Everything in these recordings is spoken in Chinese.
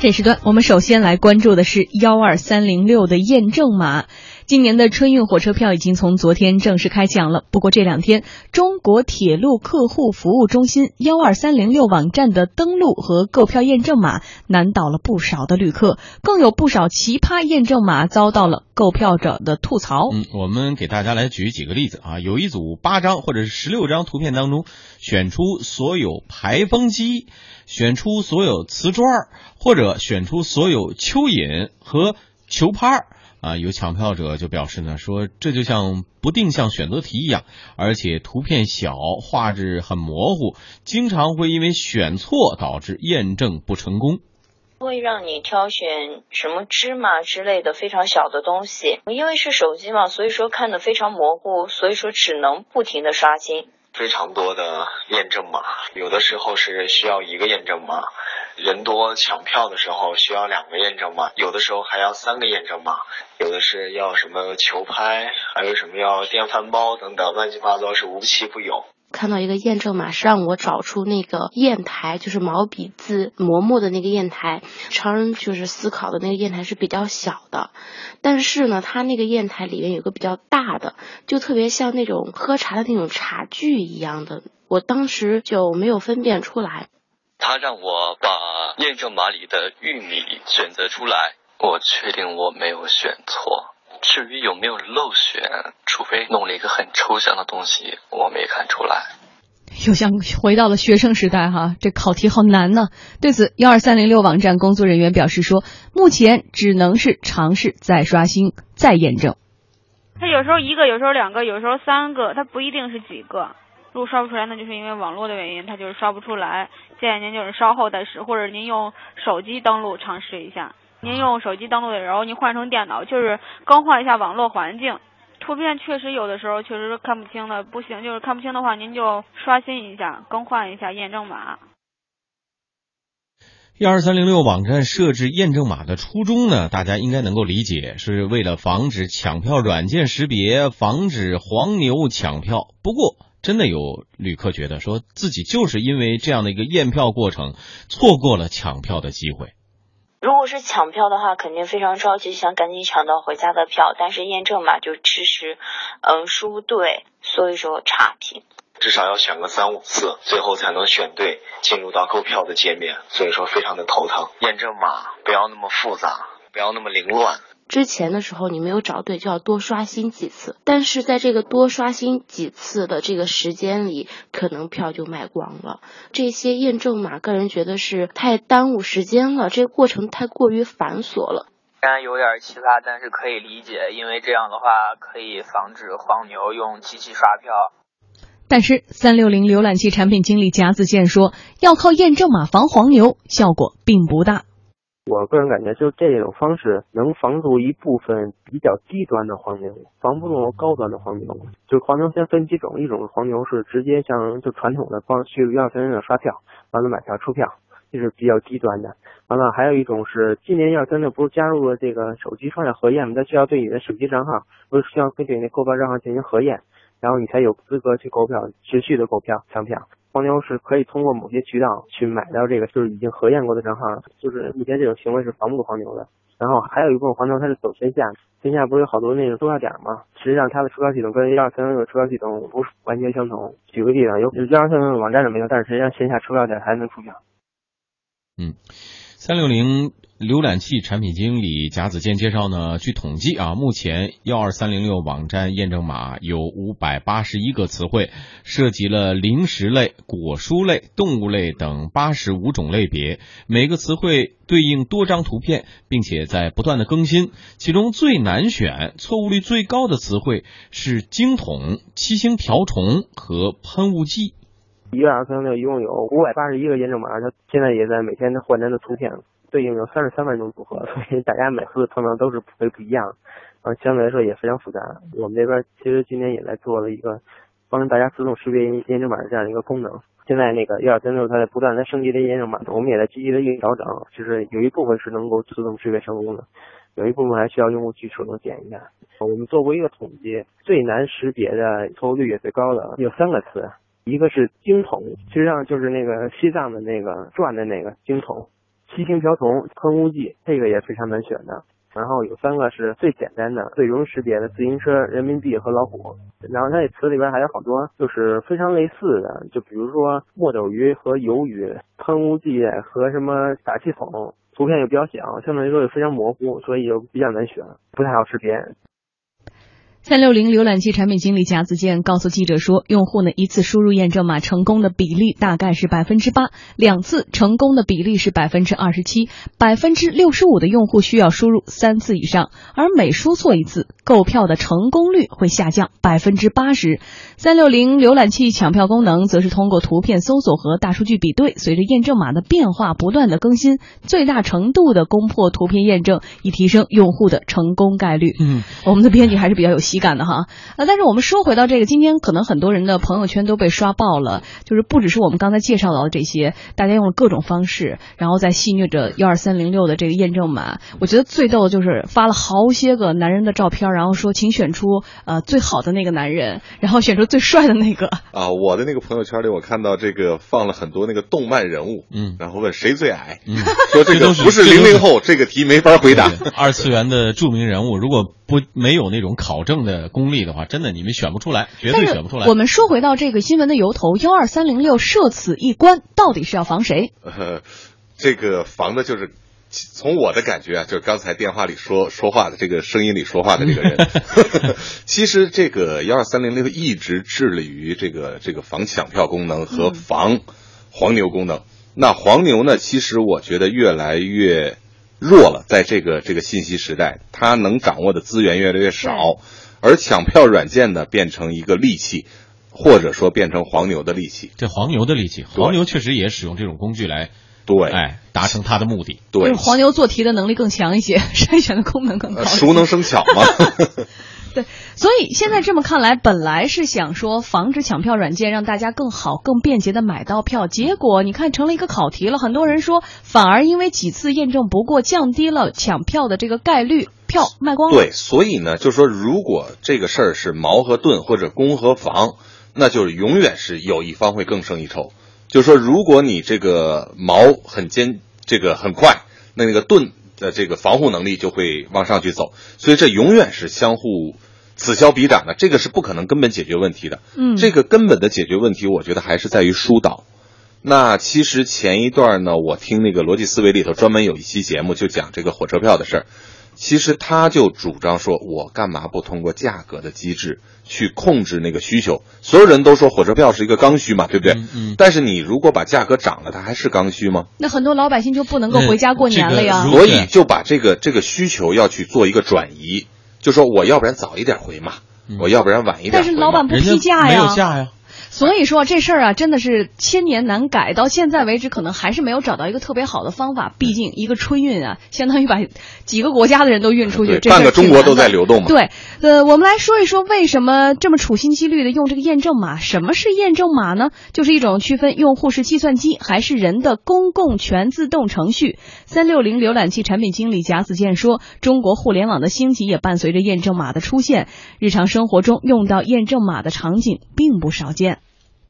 这时段，我们首先来关注的是幺二三零六的验证码。今年的春运火车票已经从昨天正式开抢了。不过这两天，中国铁路客户服务中心幺二三零六网站的登录和购票验证码难倒了不少的旅客，更有不少奇葩验证码遭到了购票者的吐槽。嗯，我们给大家来举几个例子啊，有一组八张或者是十六张图片当中，选出所有排风机，选出所有瓷砖，或者选出所有蚯蚓和球拍。啊，有抢票者就表示呢，说这就像不定向选择题一样，而且图片小，画质很模糊，经常会因为选错导致验证不成功。会让你挑选什么芝麻之类的非常小的东西，因为是手机嘛，所以说看的非常模糊，所以说只能不停的刷新。非常多的验证码，有的时候是需要一个验证码。人多抢票的时候需要两个验证码，有的时候还要三个验证码，有的是要什么球拍，还有什么要电饭煲等等，乱七八糟是无奇不有。看到一个验证码是让我找出那个砚台，就是毛笔字磨墨的那个砚台。常人就是思考的那个砚台是比较小的，但是呢，它那个砚台里面有个比较大的，就特别像那种喝茶的那种茶具一样的。我当时就没有分辨出来。他让我把验证码里的玉米选择出来，我确定我没有选错。至于有没有漏选，除非弄了一个很抽象的东西，我没看出来。又像回到了学生时代哈，这考题好难呢。对此，幺二三零六网站工作人员表示说，目前只能是尝试再刷新再验证。他有时候一个，有时候两个，有时候三个，他不一定是几个。如果刷不出来，那就是因为网络的原因，它就是刷不出来。建议您就是稍后再试，或者您用手机登录尝试一下。您用手机登录的时候，您换成电脑，就是更换一下网络环境。图片确实有的时候确实是看不清的，不行，就是看不清的话，您就刷新一下，更换一下验证码。幺二三零六网站设置验证码的初衷呢，大家应该能够理解，是为了防止抢票软件识别，防止黄牛抢票。不过，真的有旅客觉得，说自己就是因为这样的一个验票过程，错过了抢票的机会。如果是抢票的话，肯定非常着急，想赶紧抢到回家的票。但是验证码就迟迟，嗯，输不对，所以说差评。至少要选个三五次，最后才能选对，进入到购票的界面。所以说非常的头疼。验证码不要那么复杂，不要那么凌乱。之前的时候你没有找对，就要多刷新几次。但是在这个多刷新几次的这个时间里，可能票就卖光了。这些验证码，个人觉得是太耽误时间了，这个过程太过于繁琐了。虽然有点奇葩，但是可以理解，因为这样的话可以防止黄牛用机器刷票。但是三六零浏览器产品经理贾子健说，要靠验证码防黄牛，效果并不大。我个人感觉，就这种方式能防住一部分比较低端的黄牛，防不住高端的黄牛。就黄牛先分几种，一种黄牛是直接像就传统的光去幺二三零六刷票，完了买票出票，这是比较低端的。完了还有一种是今年幺二三六不是加入了这个手机双核验嘛？它需要对你的手机账号，不是需要根据你的购票账号进行核验，然后你才有资格去购票，持续的购票抢票。黄牛是可以通过某些渠道去买到这个，就是已经核验过的账号，就是目前这种行为是防不住黄牛的。然后还有一部分黄牛，他是走线下，线下不是有好多那种售票点吗？实际上它的出票系统跟幺二三六的出票系统不是完全相同。举个例子，有幺二三六网站上没有，但是实际上线下售票点还能出票。嗯，三六零。浏览器产品经理贾子健介绍呢，据统计啊，目前幺二三零六网站验证码有五百八十一个词汇，涉及了零食类、果蔬类、动物类等八十五种类别，每个词汇对应多张图片，并且在不断的更新。其中最难选、错误率最高的词汇是惊筒、七星瓢虫和喷雾剂。一二三六一共有五百八十一个验证码，它现在也在每天的换它的图片。对应有三十三万种组合，所以大家每次的碰到都是会不一样，啊，相对来说也非常复杂。我们这边其实今年也在做了一个帮大家自动识别验证码的这样的一个功能。现在那个幺二三六它在不断的升级的验证码，我们也在积极的运调整，就是有一部分是能够自动识别成功的，有一部分还需要用户去手动点一下。我们做过一个统计，最难识别的错误率也最高的有三个词，一个是经筒，实际上就是那个西藏的那个转的那个经筒。七星瓢虫、喷雾剂，这个也非常难选的。然后有三个是最简单的、最容易识别的：自行车、人民币和老虎。然后它这词里边还有好多就是非常类似的，就比如说墨斗鱼和鱿鱼、喷雾剂和什么打气筒。图片又比较小，相对来说也非常模糊，所以就比较难选，不太好识别。三六零浏览器产品经理贾子健告诉记者说，用户呢一次输入验证码成功的比例大概是百分之八，两次成功的比例是百分之二十七，百分之六十五的用户需要输入三次以上，而每输错一次，购票的成功率会下降百分之八十。三六零浏览器抢票功能则是通过图片搜索和大数据比对，随着验证码的变化不断的更新，最大程度的攻破图片验证，以提升用户的成功概率。嗯，我们的编辑还是比较有喜感的哈。呃，但是我们说回到这个，今天可能很多人的朋友圈都被刷爆了，就是不只是我们刚才介绍到的这些，大家用了各种方式，然后在戏谑着幺二三零六的这个验证码。我觉得最逗的就是发了好些个男人的照片，然后说请选出呃最好的那个男人，然后选出最帅的那个。啊，我的那个朋友圈里，我看到这个放了很多那个动漫人物，嗯，然后问谁最矮，嗯，说这个不是零零后，这个题没法回答。二次元的著名人物，如果不没有那种考证的功力的话，真的你们选不出来，绝对选不出来。我们说回到这个新闻的由头，幺二三零六设此一关，到底是要防谁？呃，这个防的就是。从我的感觉啊，就是刚才电话里说说话的这个声音里说话的这个人，其实这个幺二三零六一直致力于这个这个防抢票功能和防黄牛功能。那黄牛呢，其实我觉得越来越弱了，在这个这个信息时代，它能掌握的资源越来越少，而抢票软件呢，变成一个利器，或者说变成黄牛的利器。这黄牛的利器，黄牛确实也使用这种工具来。对，哎，达成他的目的。对，黄牛做题的能力更强一些，筛选的功能更高。熟能生巧嘛。所以现在这么看来，本来是想说防止抢票软件让大家更好、更便捷的买到票，结果你看成了一个考题了。很多人说，反而因为几次验证不过，降低了抢票的这个概率，票卖光了。对，所以呢，就是说，如果这个事儿是矛和盾或者攻和防，那就是永远是有一方会更胜一筹。就是说，如果你这个矛很尖，这个很快，那那个盾的这个防护能力就会往上去走，所以这永远是相互此消彼长的，这个是不可能根本解决问题的。嗯，这个根本的解决问题，我觉得还是在于疏导。那其实前一段呢，我听那个逻辑思维里头专门有一期节目，就讲这个火车票的事儿。其实他就主张说，我干嘛不通过价格的机制去控制那个需求？所有人都说火车票是一个刚需嘛，对不对？嗯嗯。但是你如果把价格涨了，它还是刚需吗？那很多老百姓就不能够回家过年了呀。所以就把这个这个需求要去做一个转移，就说我要不然早一点回嘛，我要不然晚一点。但是老板不批假呀，没有假呀。所以说这事儿啊，真的是千年难改，到现在为止可能还是没有找到一个特别好的方法。毕竟一个春运啊，相当于把几个国家的人都运出去，半个中国都在流动嘛。对，呃，我们来说一说为什么这么处心积虑的用这个验证码？什么是验证码呢？就是一种区分用户是计算机还是人的公共全自动程序。三六零浏览器产品经理贾子健说，中国互联网的兴起也伴随着验证码的出现，日常生活中用到验证码的场景并不少见。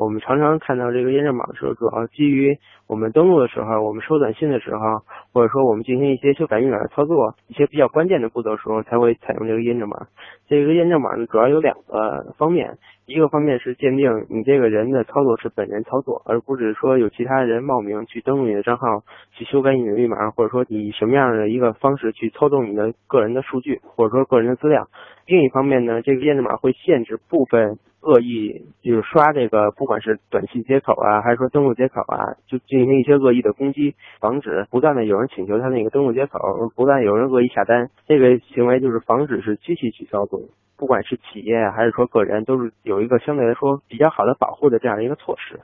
我们常常看到这个验证码的时候，主要基于我们登录的时候，我们收短信的时候，或者说我们进行一些修改密码的操作，一些比较关键的步骤时候，才会采用这个验证码。这个验证码呢，主要有两个方面，一个方面是鉴定你这个人的操作是本人操作，而不是说有其他人冒名去登录你的账号，去修改你的密码，或者说以什么样的一个方式去操纵你的个人的数据，或者说个人的资料。另一方面呢，这个验证码会限制部分。恶意就是刷这个，不管是短信接口啊，还是说登录接口啊，就进行一些恶意的攻击，防止不断的有人请求他那个登录接口，不断有人恶意下单，这个行为就是防止是机器去操作，不管是企业还是说个人，都是有一个相对来说比较好的保护的这样一个措施。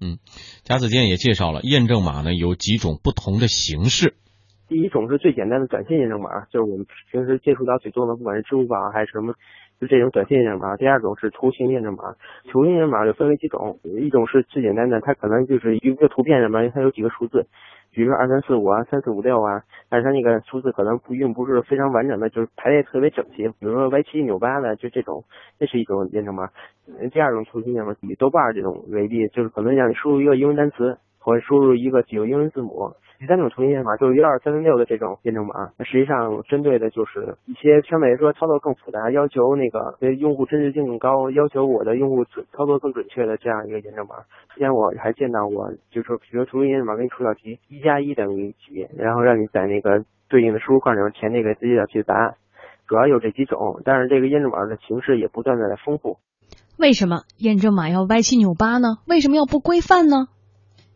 嗯，贾子健也介绍了验证码呢有几种不同的形式，第一种是最简单的短信验证码，就是我们平时接触到最多的，不管是支付宝还是什么。就这种短信验证码，第二种是图形验证码。图形验证码就分为几种，一种是最简单的，它可能就是一个图片上面它有几个数字，比如说二三四五啊、三四五六啊，但是它那个数字可能不并不是非常完整的，就是排列特别整齐。比如说歪七扭八的，就这种，这是一种验证码。第二种图形验证码以豆瓣这种为例，就是可能让你输入一个英文单词，或者输入一个几个英文字母，第三种图形验证码就是幺二三零六的这种验证码，那实际上针对的就是一些相对来说操作更复杂，要求那个对用户真实性更高，要求我的用户操作更准确的这样一个验证码。之前我还见到过，就是说，比如说图形验证码给你出道题，一加一等于几，然后让你在那个对应的输入框里面填那个自己想题的答案，主要有这几种，但是这个验证码的形式也不断的在丰富。为什么验证码要歪七扭八呢？为什么要不规范呢？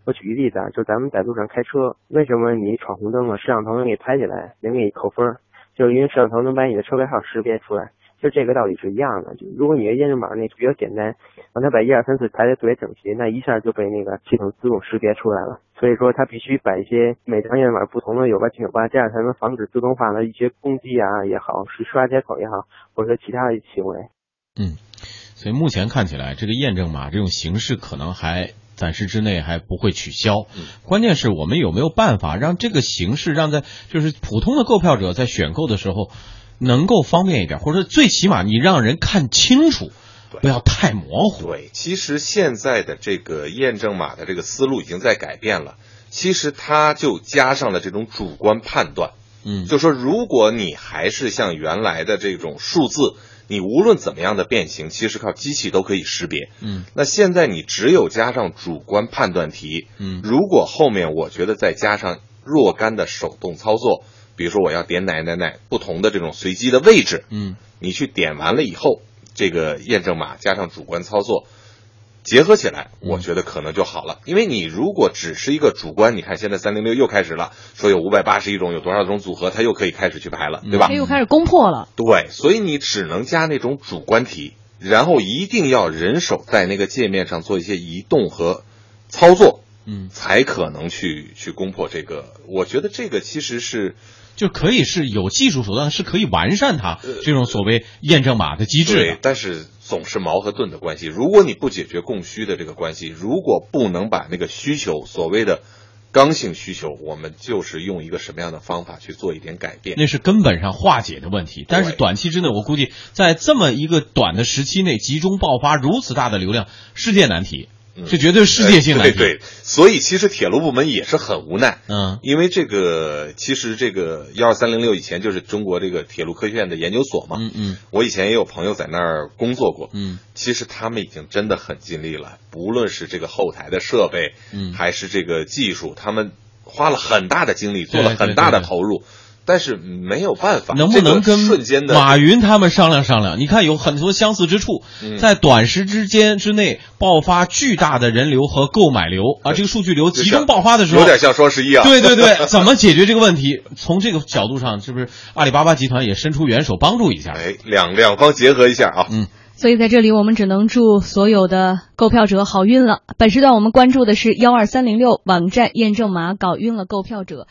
我举个例子啊，就咱们在路上开车，为什么你闯红灯了，摄像头能给你拍起来，能给你扣分？就是因为摄像头能把你的车牌号识别出来，就这个道理是一样的。就如果你的验证码那比较简单，让它把一二三四排的特别整齐，那一下就被那个系统自动识别出来了。所以说它必须把一些每张验证码不同的有歪七有八，这样才能防止自动化的一些攻击啊也好，是刷接口也好，或者说其他的行为。嗯，所以目前看起来，这个验证码这种形式可能还。暂时之内还不会取消，关键是我们有没有办法让这个形式让在就是普通的购票者在选购的时候能够方便一点，或者说最起码你让人看清楚，不要太模糊。对，其实现在的这个验证码的这个思路已经在改变了，其实它就加上了这种主观判断，嗯，就说如果你还是像原来的这种数字。你无论怎么样的变形，其实靠机器都可以识别。嗯，那现在你只有加上主观判断题。嗯，如果后面我觉得再加上若干的手动操作，比如说我要点哪哪哪不同的这种随机的位置。嗯，你去点完了以后，这个验证码加上主观操作。结合起来，我觉得可能就好了。因为你如果只是一个主观，你看现在三零六又开始了，说有五百八十一种，有多少种组合，它又可以开始去排了，对吧？又开始攻破了。对，所以你只能加那种主观题，然后一定要人手在那个界面上做一些移动和操作，嗯，才可能去去攻破这个。我觉得这个其实是就可以是有技术手段是可以完善它这种所谓验证码的机制的，但是。总是矛和盾的关系。如果你不解决供需的这个关系，如果不能把那个需求所谓的刚性需求，我们就是用一个什么样的方法去做一点改变，那是根本上化解的问题。但是短期之内，我估计在这么一个短的时期内集中爆发如此大的流量，世界难题。这绝对是世界性的，对对，所以其实铁路部门也是很无奈，嗯，因为这个其实这个幺二三零六以前就是中国这个铁路科学院的研究所嘛，嗯嗯，我以前也有朋友在那儿工作过，嗯，其实他们已经真的很尽力了，不论是这个后台的设备，嗯，还是这个技术，他们花了很大的精力，做了很大的投入。但是没有办法，能不能跟瞬间的马云他们商量商量？你看有很多相似之处，在短时之间之内爆发巨大的人流和购买流啊，这个数据流集中爆发的时候，有点像双十一啊。对对对，怎么解决这个问题？从这个角度上，是不是阿里巴巴集团也伸出援手帮助一下？哎，两两方结合一下啊。嗯，所以在这里我们只能祝所有的购票者好运了。本时段我们关注的是幺二三零六网站验证码搞晕了购票者。